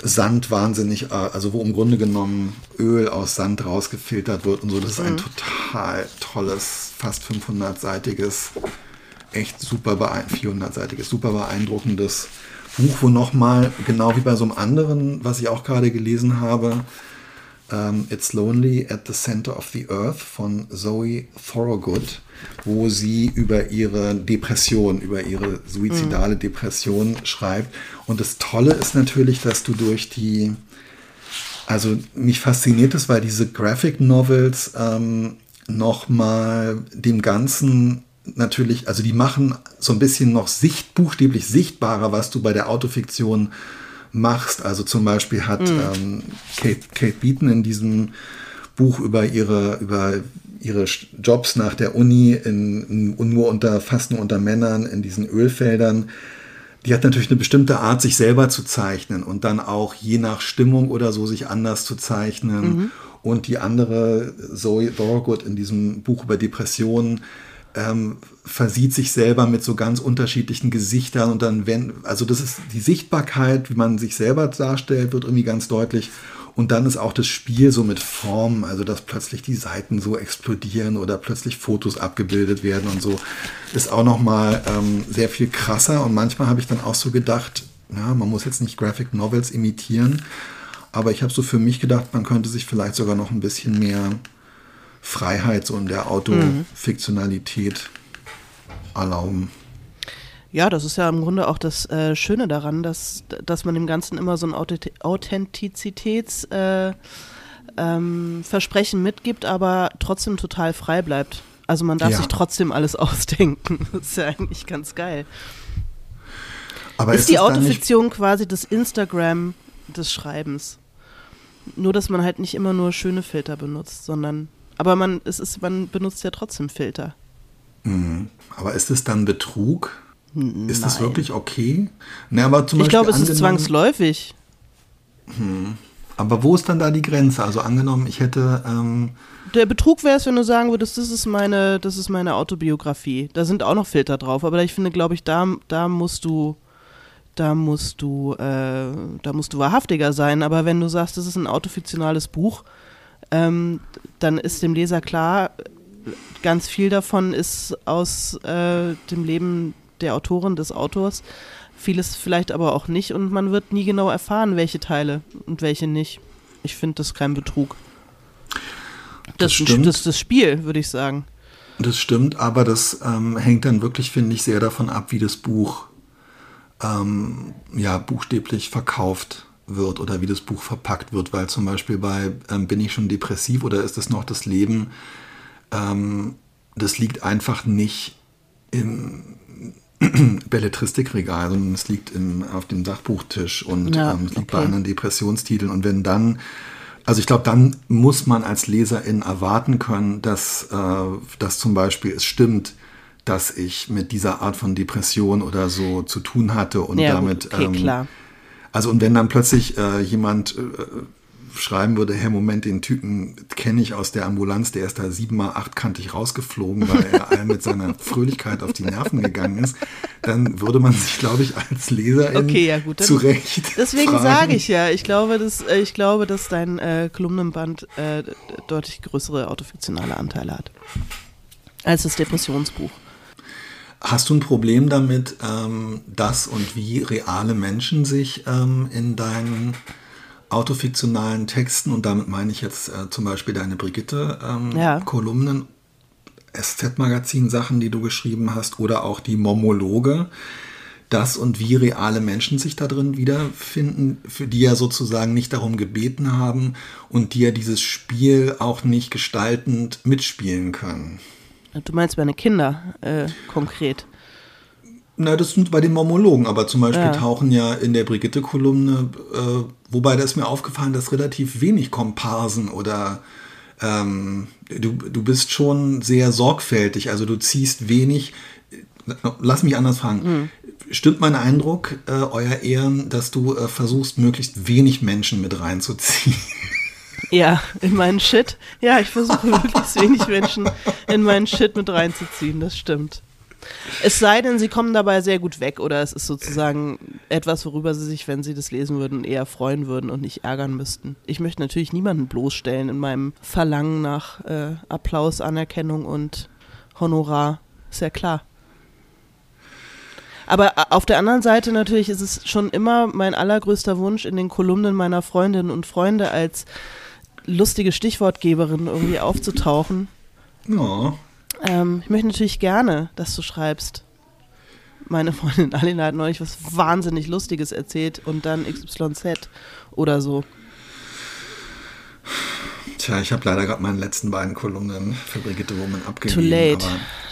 Sand wahnsinnig, äh, also wo im Grunde genommen Öl aus Sand rausgefiltert wird und so. Das ist ein mhm. total tolles, fast 500-seitiges, echt super beeindruckendes, 400-seitiges, super beeindruckendes Buch, wo nochmal, genau wie bei so einem anderen, was ich auch gerade gelesen habe, um, ähm, It's Lonely at the Center of the Earth von Zoe Thorogood, wo sie über ihre Depression, über ihre suizidale mhm. Depression schreibt. Und das Tolle ist natürlich, dass du durch die, also mich fasziniert es, weil diese Graphic Novels ähm, nochmal dem Ganzen natürlich, also die machen so ein bisschen noch sicht, buchstäblich sichtbarer, was du bei der Autofiktion machst. Also zum Beispiel hat mhm. ähm, Kate, Kate Beaton in diesem Buch über ihre, über ihre Jobs nach der Uni in, in, nur unter, fast nur unter Männern in diesen Ölfeldern. Die hat natürlich eine bestimmte Art, sich selber zu zeichnen und dann auch je nach Stimmung oder so sich anders zu zeichnen. Mhm. Und die andere, Zoe Thorogood in diesem Buch über Depressionen, ähm, versieht sich selber mit so ganz unterschiedlichen Gesichtern und dann, wenn, also das ist die Sichtbarkeit, wie man sich selber darstellt, wird irgendwie ganz deutlich. Und dann ist auch das Spiel so mit Formen, also dass plötzlich die Seiten so explodieren oder plötzlich Fotos abgebildet werden und so, ist auch nochmal ähm, sehr viel krasser. Und manchmal habe ich dann auch so gedacht, ja, man muss jetzt nicht Graphic Novels imitieren, aber ich habe so für mich gedacht, man könnte sich vielleicht sogar noch ein bisschen mehr Freiheit so in der Autofiktionalität mhm. erlauben. Ja, das ist ja im Grunde auch das äh, Schöne daran, dass, dass man dem Ganzen immer so ein Authentizitätsversprechen äh, ähm, mitgibt, aber trotzdem total frei bleibt. Also man darf ja. sich trotzdem alles ausdenken. Das ist ja eigentlich ganz geil. Aber ist, ist die Autofiktion quasi das Instagram des Schreibens? Nur, dass man halt nicht immer nur schöne Filter benutzt, sondern aber man, es ist, man benutzt ja trotzdem Filter. Mhm. Aber ist es dann Betrug? Nein. Ist das wirklich okay? Na, aber zum ich glaube, es ist zwangsläufig. Hm. Aber wo ist dann da die Grenze? Also angenommen, ich hätte. Ähm der Betrug wäre es, wenn du sagen würdest, das ist meine, das ist meine Autobiografie. Da sind auch noch Filter drauf, aber ich finde, glaube ich, da, da musst du, da musst du, äh, da musst du wahrhaftiger sein. Aber wenn du sagst, das ist ein autofiktionales Buch, ähm, dann ist dem Leser klar, ganz viel davon ist aus äh, dem Leben der Autorin, des Autors, vieles vielleicht aber auch nicht und man wird nie genau erfahren, welche Teile und welche nicht. Ich finde das kein Betrug. Das, das stimmt. Das ist das Spiel, würde ich sagen. Das stimmt, aber das ähm, hängt dann wirklich, finde ich, sehr davon ab, wie das Buch ähm, ja, buchstäblich verkauft wird oder wie das Buch verpackt wird, weil zum Beispiel bei ähm, Bin ich schon depressiv oder ist es noch das Leben, ähm, das liegt einfach nicht im Belletristikregal, sondern es liegt im, auf dem Sachbuchtisch und Ja, ähm, es liegt okay. bei anderen Depressionstiteln. Und wenn dann, also ich glaube, dann muss man als Leserin erwarten können, dass, äh, dass zum Beispiel es stimmt, dass ich mit dieser Art von Depression oder so zu tun hatte und Ja, damit gut, okay, ähm, klar. Also und wenn dann plötzlich äh, jemand äh, schreiben würde, Herr Moment, den Typen kenne ich aus der Ambulanz, der ist da siebenmal achtkantig rausgeflogen, weil er allen mit seiner Fröhlichkeit auf die Nerven gegangen ist, dann würde man sich, glaube ich, als Leserin Okay, ja, gut, zu Recht Deswegen sage ich ja, ich glaube, dass, äh, ich glaube, dass dein äh, Kolumnenband äh, deutlich größere autofiktionale Anteile hat. Als das Depressionsbuch. Hast du ein Problem damit, ähm, dass und wie reale Menschen sich ähm, in deinen autofiktionalen Texten, und damit meine ich jetzt äh, zum Beispiel deine Brigitte ähm, Ja. SZ-Magazin-Sachen, die du geschrieben hast, oder auch die Momologe, dass und wie reale Menschen sich da drin wiederfinden, für die ja sozusagen nicht darum gebeten haben und die ja dieses Spiel auch nicht gestaltend mitspielen können. Du meinst meine Kinder äh, konkret. Na, das sind bei den Mormologen, aber zum Beispiel Ja. tauchen ja in der Brigitte-Kolumne, äh, wobei da ist mir aufgefallen, dass relativ wenig Komparsen oder ähm, du, du bist schon sehr sorgfältig, also du ziehst wenig. Lass mich anders fragen. Stimmt mein Eindruck, äh, euer Ehren, dass du äh, versuchst, möglichst wenig Menschen mit reinzuziehen? Ja, in meinen Shit. Ja, ich versuche möglichst wenig Menschen in meinen Shit mit reinzuziehen, das stimmt. Es sei denn, sie kommen dabei sehr gut weg oder es ist sozusagen etwas, worüber sie sich, wenn sie das lesen würden, eher freuen würden und nicht ärgern müssten. Ich möchte natürlich niemanden bloßstellen in meinem Verlangen nach äh, Applaus, Anerkennung und Honorar. Ist ja klar. Aber a- auf der anderen Seite natürlich ist es schon immer mein allergrößter Wunsch, in den Kolumnen meiner Freundinnen und Freunde als lustige Stichwortgeberin irgendwie aufzutauchen. Ja. Ähm, ich möchte natürlich gerne, dass du schreibst. Meine Freundin Alina hat neulich was wahnsinnig Lustiges erzählt und dann XYZ oder so. Tja, ich habe leider gerade meine letzten beiden Kolumnen für Brigitte Woman abgegeben. Too late.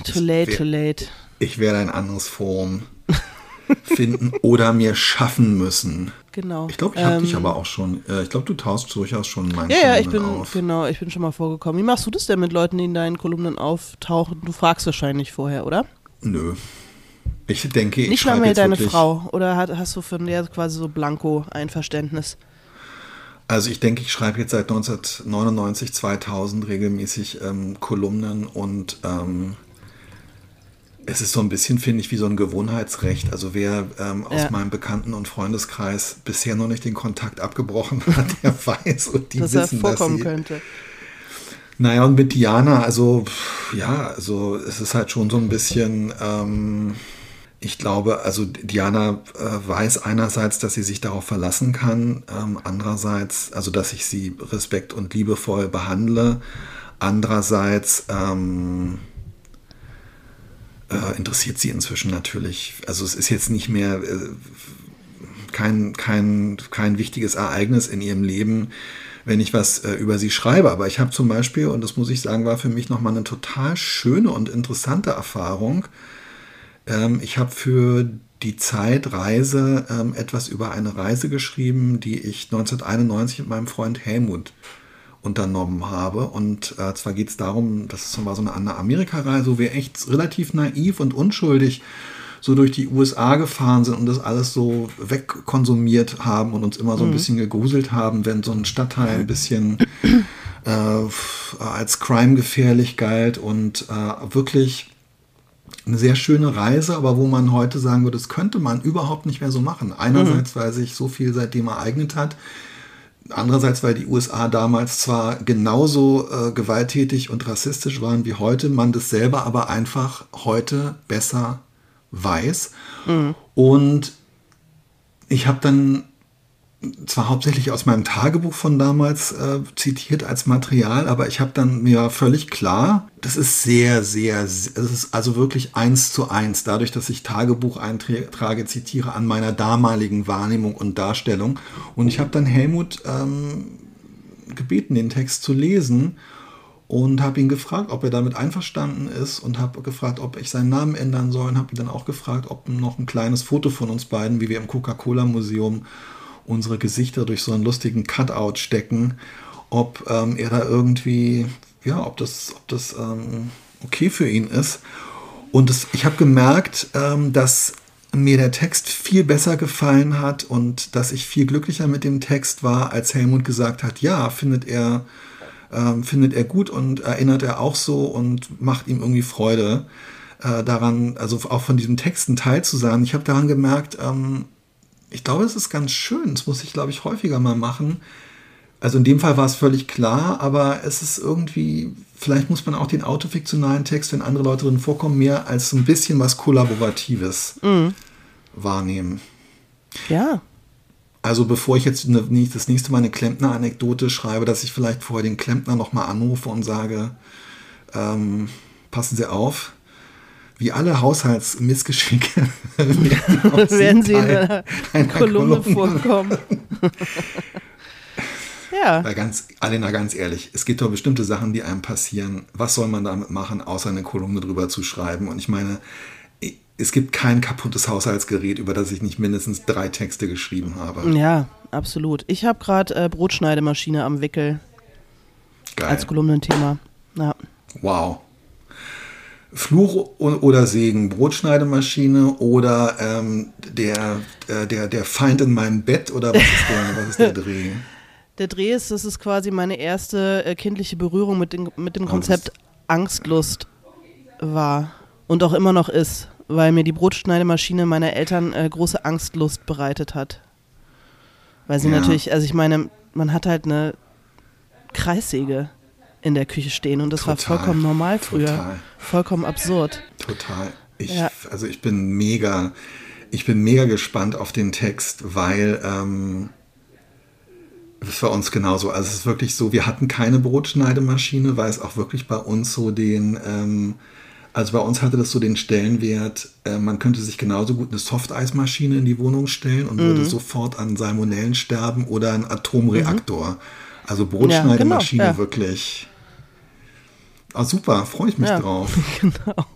Too late, too late. Ich werde ein anderes Forum finden oder mir schaffen müssen. Genau. Ich glaube, ich habe Ähm, dich aber auch schon. Äh, ich glaube, du tauchst durchaus schon in meinen Ja, ja, ich bin, auf. genau, ich bin schon mal vorgekommen. Wie machst du das denn mit Leuten, die in deinen Kolumnen auftauchen? Du fragst wahrscheinlich vorher, oder? Nö. Ich denke, ich Nicht mal mehr deine Frau. Oder hast du von der quasi so blanko Einverständnis? Also ich denke, ich schreibe jetzt seit 1999, 2000 regelmäßig ähm, Kolumnen und ähm, es ist so ein bisschen, finde ich, wie so ein Gewohnheitsrecht. Also wer ähm, aus Ja. meinem Bekannten- und Freundeskreis bisher noch nicht den Kontakt abgebrochen hat, der weiß und die dass er wissen, dass vorkommen sie könnte. Naja, und mit Diana, also ja, also es ist halt schon so ein bisschen, ähm, ich glaube, also Diana äh, weiß einerseits, dass sie sich darauf verlassen kann, ähm, andererseits, also dass ich sie respekt und liebevoll behandle, andererseits ähm, äh, interessiert sie inzwischen natürlich. Also es ist jetzt nicht mehr äh, kein, kein, kein wichtiges Ereignis in ihrem Leben, wenn ich was äh, über sie schreibe. Aber ich habe zum Beispiel, und das muss ich sagen, war für mich nochmal eine total schöne und interessante Erfahrung. Ähm, ich habe für die Zeitreise ähm, etwas über eine Reise geschrieben, die ich 1991 mit meinem Freund Helmut unternommen habe. Und äh, zwar geht es darum, das war so eine Amerika-Reise, wo wir echt relativ naiv und unschuldig so durch die USA gefahren sind und das alles so wegkonsumiert haben und uns immer so ein bisschen gegruselt haben, wenn so ein Stadtteil ein bisschen äh, als Crime gefährlich galt und äh, wirklich eine sehr schöne Reise, aber wo man heute sagen würde, das könnte man überhaupt nicht mehr so machen. Einerseits, weil sich so viel seitdem ereignet hat, Andererseits, weil die USA damals zwar genauso äh, gewalttätig und rassistisch waren wie heute, man das selber aber einfach heute besser weiß. Und ich habe dann zwar hauptsächlich aus meinem Tagebuch von damals äh, zitiert als Material, aber ich habe dann mir völlig klar, das ist sehr, sehr, es ist also wirklich eins zu eins, dadurch, dass ich Tagebucheinträge zitiere an meiner damaligen Wahrnehmung und Darstellung. Und ich habe dann Helmut ähm, gebeten, den Text zu lesen und habe ihn gefragt, ob er damit einverstanden ist und habe gefragt, ob ich seinen Namen ändern soll und habe ihn dann auch gefragt, ob noch ein kleines Foto von uns beiden, wie wir im Coca-Cola-Museum unsere Gesichter durch so einen lustigen Cutout stecken, ob ähm, er da irgendwie, ja, ob das, ob das ähm, okay für ihn ist. Und das, ich habe gemerkt, ähm, dass mir der Text viel besser gefallen hat und dass ich viel glücklicher mit dem Text war, als Helmut gesagt hat, ja, findet er ähm, findet er gut und erinnert er auch so und macht ihm irgendwie Freude äh, daran, also auch von diesem Text ein Teil zu sein. Ich habe daran gemerkt, ähm, ich glaube, es ist ganz schön. Das muss ich, glaube ich, häufiger mal machen. Also in dem Fall war es völlig klar, aber es ist irgendwie, vielleicht muss man auch den autofiktionalen Text, wenn andere Leute drin vorkommen, mehr als ein bisschen was Kollaboratives mhm. wahrnehmen. Ja, also bevor ich jetzt ne, das nächste Mal eine Klempner-Anekdote schreibe, dass ich vielleicht vorher den Klempner nochmal anrufe und sage, ähm, passen Sie auf, wie alle Haushaltsmissgeschicke werden sie in einer, einer Kolumne, Kolumne vorkommen. ja. Ganz, Alena, ganz ehrlich, es gibt doch bestimmte Sachen, die einem passieren. Was soll man damit machen, außer eine Kolumne drüber zu schreiben? Und ich meine, es gibt kein kaputtes Haushaltsgerät, über das ich nicht mindestens drei Texte geschrieben habe. Ja, absolut. Ich habe gerade äh, Brotschneidemaschine am Wickel. Geil. Als Kolumnenthema. Ja. Wow. Fluch oder Segen, Brotschneidemaschine oder ähm, der, äh, der, der Feind in meinem Bett oder was ist der, was ist der Dreh? Der Dreh ist, das ist quasi meine erste äh, kindliche Berührung mit, den, mit dem Konzept Angstlust war und auch immer noch ist weil mir die Brotschneidemaschine meiner Eltern äh, große Angstlust bereitet hat. Weil sie ja. natürlich, also ich meine, man hat halt eine Kreissäge in der Küche stehen und das total, war vollkommen normal früher. Total. Vollkommen absurd. Total. Ich, ja. Also ich bin mega, ich bin mega gespannt auf den Text, weil ähm, das war uns genauso. Also es ist wirklich so, wir hatten keine Brotschneidemaschine, weil es auch wirklich bei uns so den ähm, also bei uns hatte das so den Stellenwert, äh, man könnte sich genauso gut eine Softeismaschine in die Wohnung stellen und mhm. würde sofort an Salmonellen sterben oder ein Atomreaktor. Mhm. Also Brotschneidemaschine ja, genau, ja. wirklich. Ah, super, freue ich mich ja, drauf. Genau.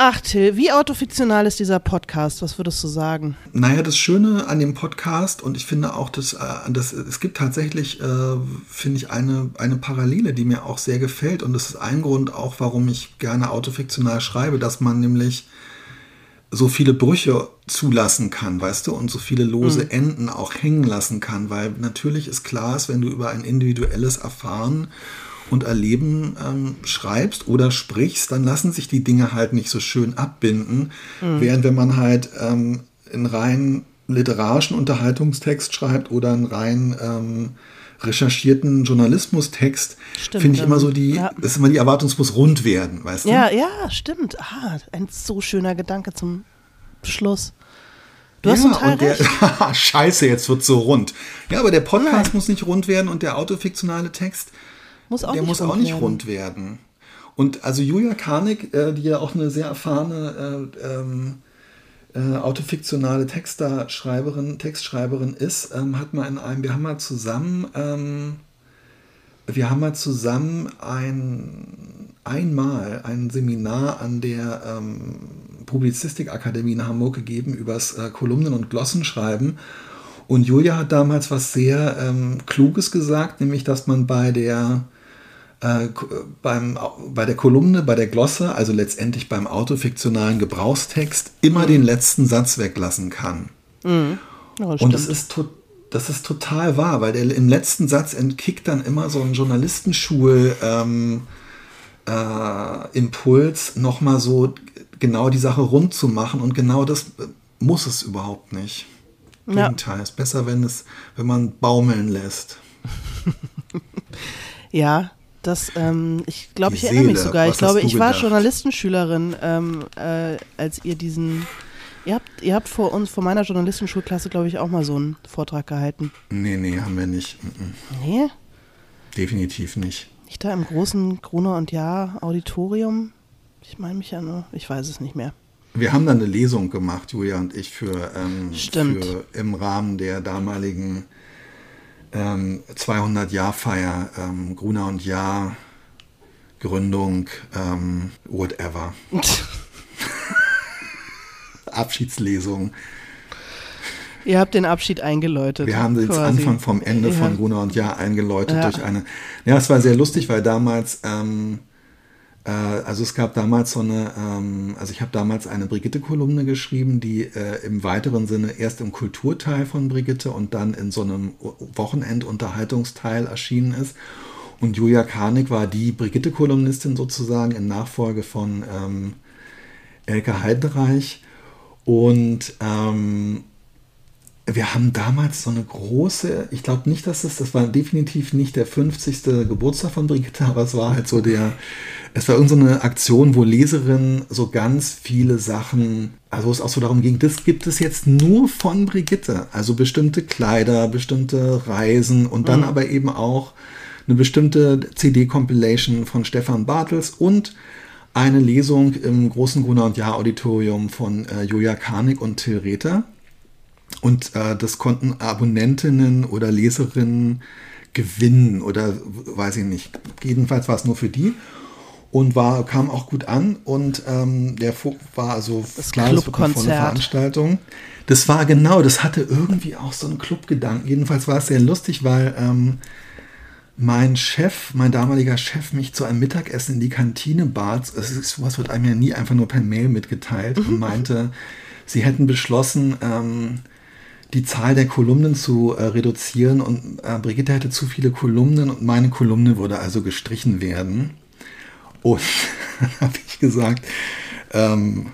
Ach, Till, wie autofiktional ist dieser Podcast? Was würdest du sagen? Naja, das Schöne an dem Podcast, und ich finde auch, dass, äh, dass es gibt tatsächlich, äh, finde ich, eine, eine Parallele, die mir auch sehr gefällt. Und das ist ein Grund auch, warum ich gerne autofiktional schreibe, dass man nämlich so viele Brüche zulassen kann, weißt du, und so viele lose mhm. Enden auch hängen lassen kann, weil natürlich ist klar, ist, wenn du über ein individuelles Erfahren und Erleben ähm, schreibst oder sprichst, dann lassen sich die Dinge halt nicht so schön abbinden. Mhm. Während wenn man halt ähm, einen rein literarischen Unterhaltungstext schreibt oder einen rein ähm, recherchierten Journalismustext, finde ich immer so die, ja. ist immer die Erwartung, es muss rund werden, weißt du? Ja, ja, stimmt. Ah, ein so schöner Gedanke zum Schluss. Du hast ja, total und. Der, Scheiße, jetzt wird so rund. Ja, aber der Podcast Nein. muss nicht rund werden und der autofiktionale Text muss auch der nicht muss auch nicht werden. rund werden. Und also Julia Karnick, äh, die ja auch eine sehr erfahrene äh, ähm, äh, autofiktionale Texterschreiberin, Textschreiberin ist, ähm, hat mal in einem, wir haben mal zusammen, ähm, wir haben mal zusammen ein, einmal ein Seminar an der ähm, Publizistikakademie in Hamburg gegeben über das äh, Kolumnen- und Glossenschreiben. Und Julia hat damals was sehr ähm, Kluges gesagt, nämlich dass man bei der äh, beim, bei der Kolumne, bei der Glosse, also letztendlich beim autofiktionalen Gebrauchstext, immer mhm. den letzten Satz weglassen kann. Mhm. Ja, Und das ist, das ist total wahr, weil der, im letzten Satz entkickt dann immer so ein Journalistenschul ähm, äh, Impuls, nochmal so genau die Sache rund zu machen. Und genau das muss es überhaupt nicht. Im ja. Gegenteil, ist besser, wenn es, wenn man baumeln lässt. ja, das, ähm, ich glaube, ich erinnere mich sogar. ich glaube, ich war Gedacht? Journalistenschülerin, ähm, äh, als ihr diesen Ihr habt, ihr habt vor uns, vor meiner Journalistenschulklasse, glaube ich, auch mal so einen Vortrag gehalten. Nee, nee, haben wir nicht. Mhm. Nee? Definitiv nicht. Nicht da im großen Gruner und Jahr Auditorium? Ich meine mich ja nur, ich weiß es nicht mehr. Wir haben dann eine Lesung gemacht, Julia und ich, für, ähm, Stimmt. für im Rahmen der damaligen ähm, 200-Jahr-Feier ähm, Gruner und Jahr Gründung, ähm, whatever. Abschiedslesung. Ihr habt den Abschied eingeläutet. Wir haben den. Anfang vom Ende Ja. von Gruner und Jahr eingeläutet Ja. durch eine. Ja, es war sehr lustig, weil damals, ähm, äh, also es gab damals so eine, ähm, also ich habe damals eine Brigitte-Kolumne geschrieben, die äh, im weiteren Sinne erst im Kulturteil von Brigitte und dann in so einem Wochenendunterhaltungsteil erschienen ist. Und Julia Karnick war die Brigitte-Kolumnistin sozusagen in Nachfolge von ähm, Elke Heidenreich. Und ähm, wir haben damals so eine große, ich glaube nicht, dass es, das war definitiv nicht der 50. Geburtstag von Brigitte, aber es war halt so der, es war irgendeine so Aktion, wo Leserinnen so ganz viele Sachen, also wo es auch so darum ging, das gibt es jetzt nur von Brigitte, also bestimmte Kleider, bestimmte Reisen und dann aber eben auch eine bestimmte CD-Compilation von Stefan Bartels und eine Lesung im großen Gruner und Jahr Auditorium von äh, Julia Karnick und Till Rether. Und äh, das konnten Abonnentinnen oder Leserinnen gewinnen oder weiß ich nicht. Jedenfalls war es nur für die und war, kam auch gut an und ähm, der war also Das volle Clubkonzert. Veranstaltung. Das war genau, das hatte irgendwie auch so einen Clubgedanken. Jedenfalls war es sehr lustig, weil ähm, mein Chef, mein damaliger Chef, mich zu einem Mittagessen in die Kantine bat. Es ist, sowas wird einem ja nie einfach nur per Mail mitgeteilt und meinte, sie hätten beschlossen, ähm, die Zahl der Kolumnen zu äh, reduzieren und äh, Brigitte hätte zu viele Kolumnen und meine Kolumne würde also gestrichen werden. Und dann habe ich gesagt, ähm,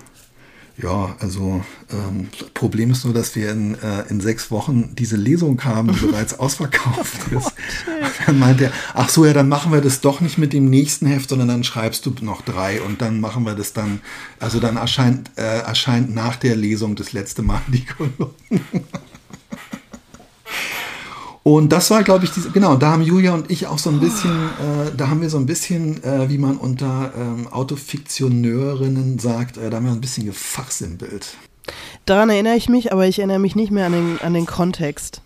ja, also ähm, Problem ist nur, dass wir in, äh, in sechs Wochen diese Lesung haben, die bereits ausverkauft ist. Und dann meinte er, ach so, ja, dann machen wir das doch nicht mit dem nächsten Heft, sondern dann schreibst du noch drei und dann machen wir das dann, also dann erscheint, äh, erscheint nach der Lesung das letzte Mal die Kolumne. Und das war, glaube ich, diese, genau, da haben Julia und ich auch so ein bisschen, äh, da haben wir so ein bisschen, äh, wie man unter ähm, Autofiktioneurinnen sagt, äh, da haben wir ein bisschen gefachsimpelt. Daran erinnere ich mich, aber ich erinnere mich nicht mehr an den, an den Kontext.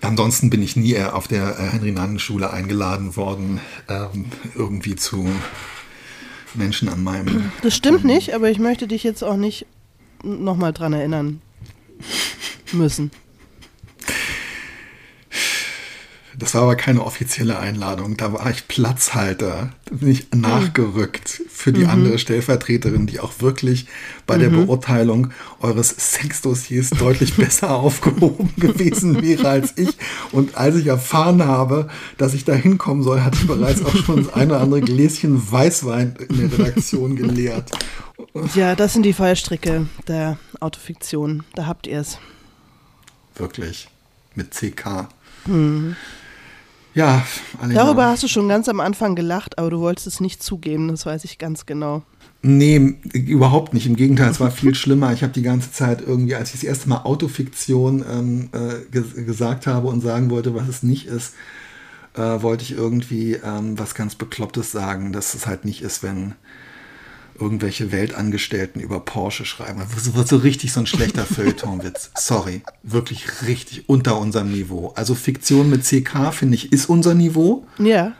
Ansonsten bin ich nie äh, auf der äh, Henry-Nannen-Schule eingeladen worden, ähm, irgendwie zu Menschen an meinem. Das stimmt nicht, aber ich möchte dich jetzt auch nicht nochmal dran erinnern müssen. Das war aber keine offizielle Einladung. Da war ich Platzhalter. Da bin ich nachgerückt für die andere Stellvertreterin, die auch wirklich bei der Beurteilung eures Sexdossiers deutlich besser aufgehoben gewesen wäre als ich. Und als ich erfahren habe, dass ich da hinkommen soll, hatte ich bereits auch schon das eine oder andere Gläschen Weißwein in der Redaktion geleert. Ja, das sind die Fallstricke der Autofiktion. Da habt ihr es. Wirklich. Mit CK. Ja, Alena. Darüber hast du schon ganz am Anfang gelacht, aber du wolltest es nicht zugeben, das weiß ich ganz genau. Nee, überhaupt nicht. Im Gegenteil, es war viel schlimmer. Ich habe die ganze Zeit irgendwie, als ich das erste Mal Autofiktion ähm, äh, ge gesagt habe und sagen wollte, was es nicht ist, äh, wollte ich irgendwie ähm, was ganz Beklopptes sagen, dass es halt nicht ist, wenn irgendwelche Weltangestellten über Porsche schreiben. Das wird so richtig so ein schlechter Feuilletonwitz. Sorry. Wirklich richtig unter unserem Niveau. Also Fiktion mit CK, finde ich, ist unser Niveau. Ja,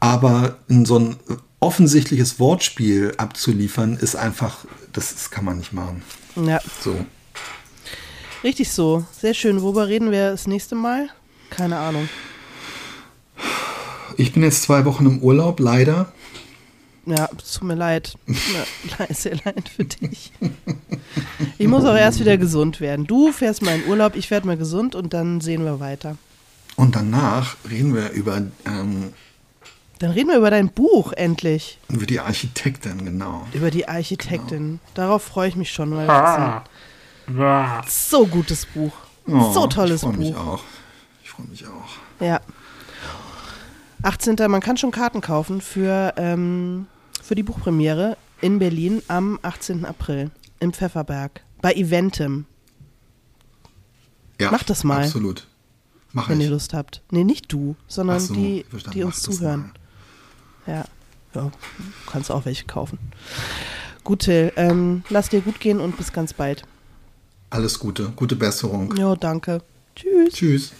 Aber in so ein offensichtliches Wortspiel abzuliefern, ist einfach, das, das kann man nicht machen. ja, So. richtig so. Sehr schön. Worüber reden wir das nächste Mal? Keine Ahnung. Ich bin jetzt zwei Wochen im Urlaub, leider. Ja, es tut mir leid. Tut mir leid, sehr leid für dich. Ich muss auch erst wieder gesund werden. Du fährst mal in Urlaub, ich werde mal gesund und dann sehen wir weiter. Und danach reden wir über, ähm, Dann reden wir über dein Buch endlich. über die Architektin, genau. Über die Architektin. Darauf freue ich mich schon, weil das ist ein so gutes Buch. Oh, so tolles ich freu Buch. mich auch. Ich freue mich auch. Ja. 18. Man kann schon Karten kaufen für, ähm, für die Buchpremiere in Berlin am 18. April. im Pfefferberg. Bei Eventem, Ja, Mach das mal. Absolut. Mach wenn ich. ihr Lust habt. Nee, nicht du, sondern so, die, die uns zuhören. Ja. ja. Kannst auch welche kaufen. Gut, Till, ähm, lass dir gut gehen und bis ganz bald. Alles Gute. Gute Besserung. Ja, danke. Tschüss. Tschüss.